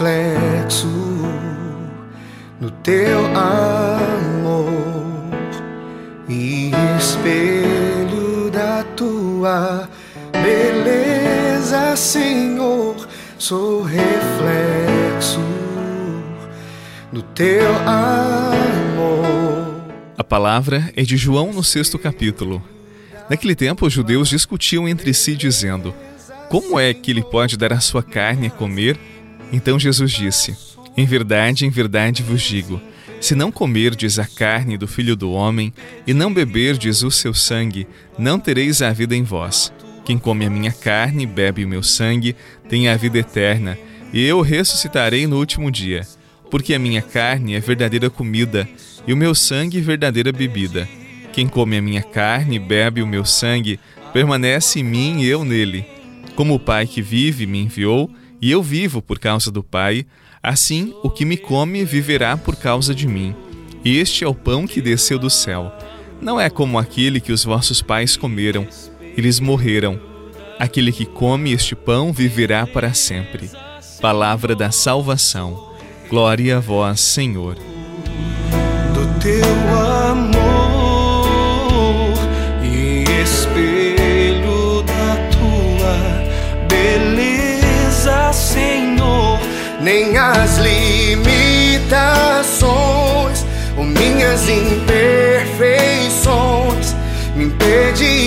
reflexo no teu amor e espelho da tua beleza, Senhor. Sou reflexo do teu amor. A palavra é de João no sexto capítulo. Naquele tempo, os judeus discutiam entre si, dizendo: Como é que ele pode dar a sua carne a comer? Então Jesus disse: Em verdade, em verdade vos digo: se não comerdes a carne do filho do homem e não beberdes o seu sangue, não tereis a vida em vós. Quem come a minha carne e bebe o meu sangue tem a vida eterna, e eu ressuscitarei no último dia. Porque a minha carne é verdadeira comida e o meu sangue verdadeira bebida. Quem come a minha carne e bebe o meu sangue permanece em mim e eu nele. Como o Pai que vive me enviou, e eu vivo por causa do Pai, assim o que me come viverá por causa de mim. Este é o pão que desceu do céu. Não é como aquele que os vossos pais comeram, eles morreram. Aquele que come este pão viverá para sempre. Palavra da salvação. Glória a vós, Senhor. Do teu amor nem as limitações ou minhas imperfeições me impedirão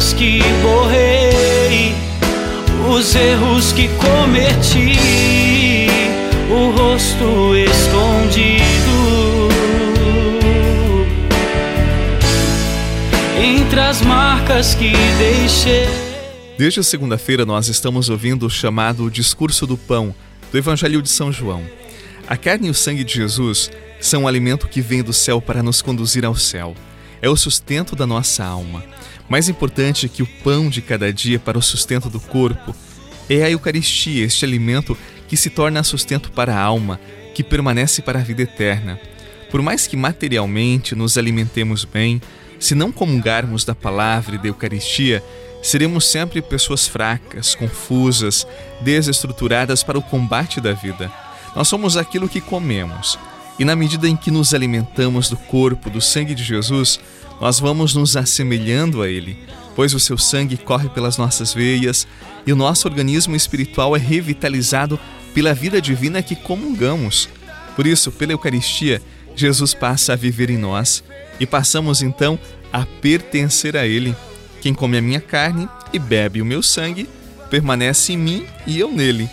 pinturas que borrei Os erros que cometi O rosto escondido Entre as marcas que deixei Desde a segunda-feira, nós estamos ouvindo o chamado Discurso do Pão do Evangelho de São João. A carne e o sangue de Jesus são um alimento que vem do céu para nos conduzir ao céu. É o sustento da nossa alma. Mais importante que o pão de cada dia para o sustento do corpo é a Eucaristia, este alimento que se torna sustento para a alma, que permanece para a vida eterna. Por mais que materialmente nos alimentemos bem, se não comungarmos da palavra e da Eucaristia, seremos sempre pessoas fracas, confusas, desestruturadas para o combate da vida. Nós somos aquilo que comemos. E na medida em que nos alimentamos do corpo, do sangue de Jesus, nós vamos nos assemelhando a Ele, pois o seu sangue corre pelas nossas veias e o nosso organismo espiritual é revitalizado pela vida divina que comungamos. Por isso, pela Eucaristia, Jesus passa a viver em nós e passamos então a pertencer a Ele. Quem come a minha carne e bebe o meu sangue permanece em mim e eu nele.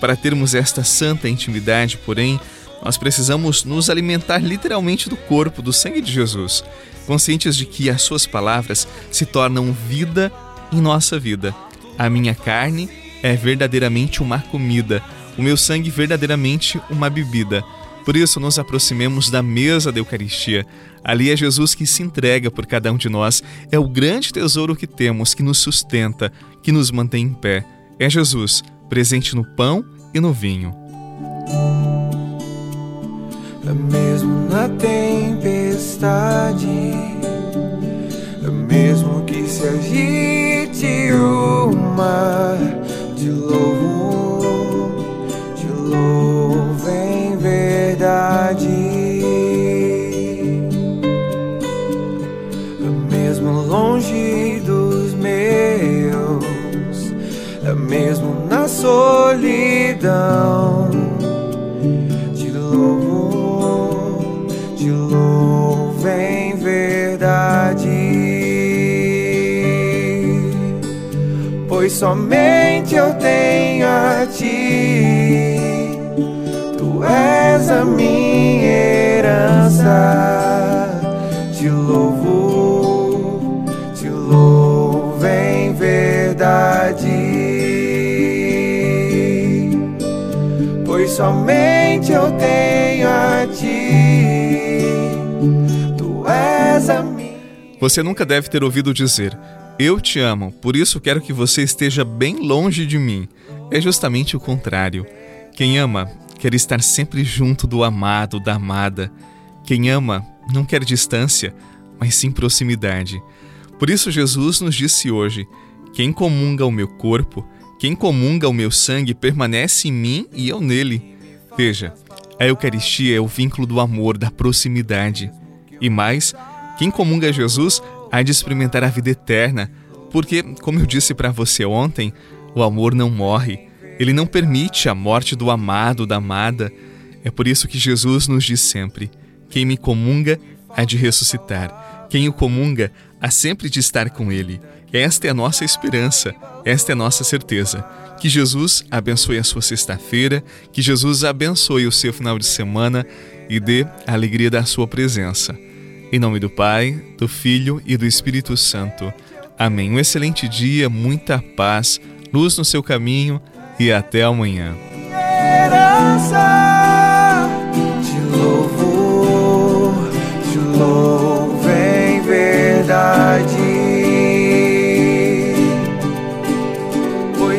Para termos esta santa intimidade, porém, nós precisamos nos alimentar literalmente do corpo, do sangue de Jesus, conscientes de que as suas palavras se tornam vida em nossa vida. A minha carne é verdadeiramente uma comida, o meu sangue verdadeiramente uma bebida. Por isso, nos aproximemos da mesa da Eucaristia. Ali é Jesus que se entrega por cada um de nós. É o grande tesouro que temos, que nos sustenta, que nos mantém em pé. É Jesus, presente no pão e no vinho. É mesmo na tempestade, é mesmo que se agite o mar de louvo, de louvo em verdade. É mesmo longe dos meus, mesmo na solidão. Pois somente eu tenho a ti. Tu és a minha herança. Te louvo, te louvo em verdade. Pois somente eu tenho a ti. Tu és a minha. Você nunca deve ter ouvido dizer: Eu te amo, por isso quero que você esteja bem longe de mim. É justamente o contrário. Quem ama quer estar sempre junto do amado, da amada. Quem ama não quer distância, mas sim proximidade. Por isso, Jesus nos disse hoje: Quem comunga o meu corpo, quem comunga o meu sangue, permanece em mim e eu nele. Veja, a Eucaristia é o vínculo do amor, da proximidade. E mais, quem comunga Jesus há de experimentar a vida eterna, porque, como eu disse para você ontem, o amor não morre. Ele não permite a morte do amado, da amada. É por isso que Jesus nos diz sempre: quem me comunga há de ressuscitar. Quem o comunga há sempre de estar com ele. Esta é a nossa esperança, esta é a nossa certeza. Que Jesus abençoe a sua sexta-feira, que Jesus abençoe o seu final de semana e dê a alegria da sua presença. Em nome do Pai, do Filho e do Espírito Santo. Amém. Um excelente dia, muita paz, luz no seu caminho e até amanhã.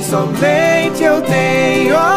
Somente eu tenho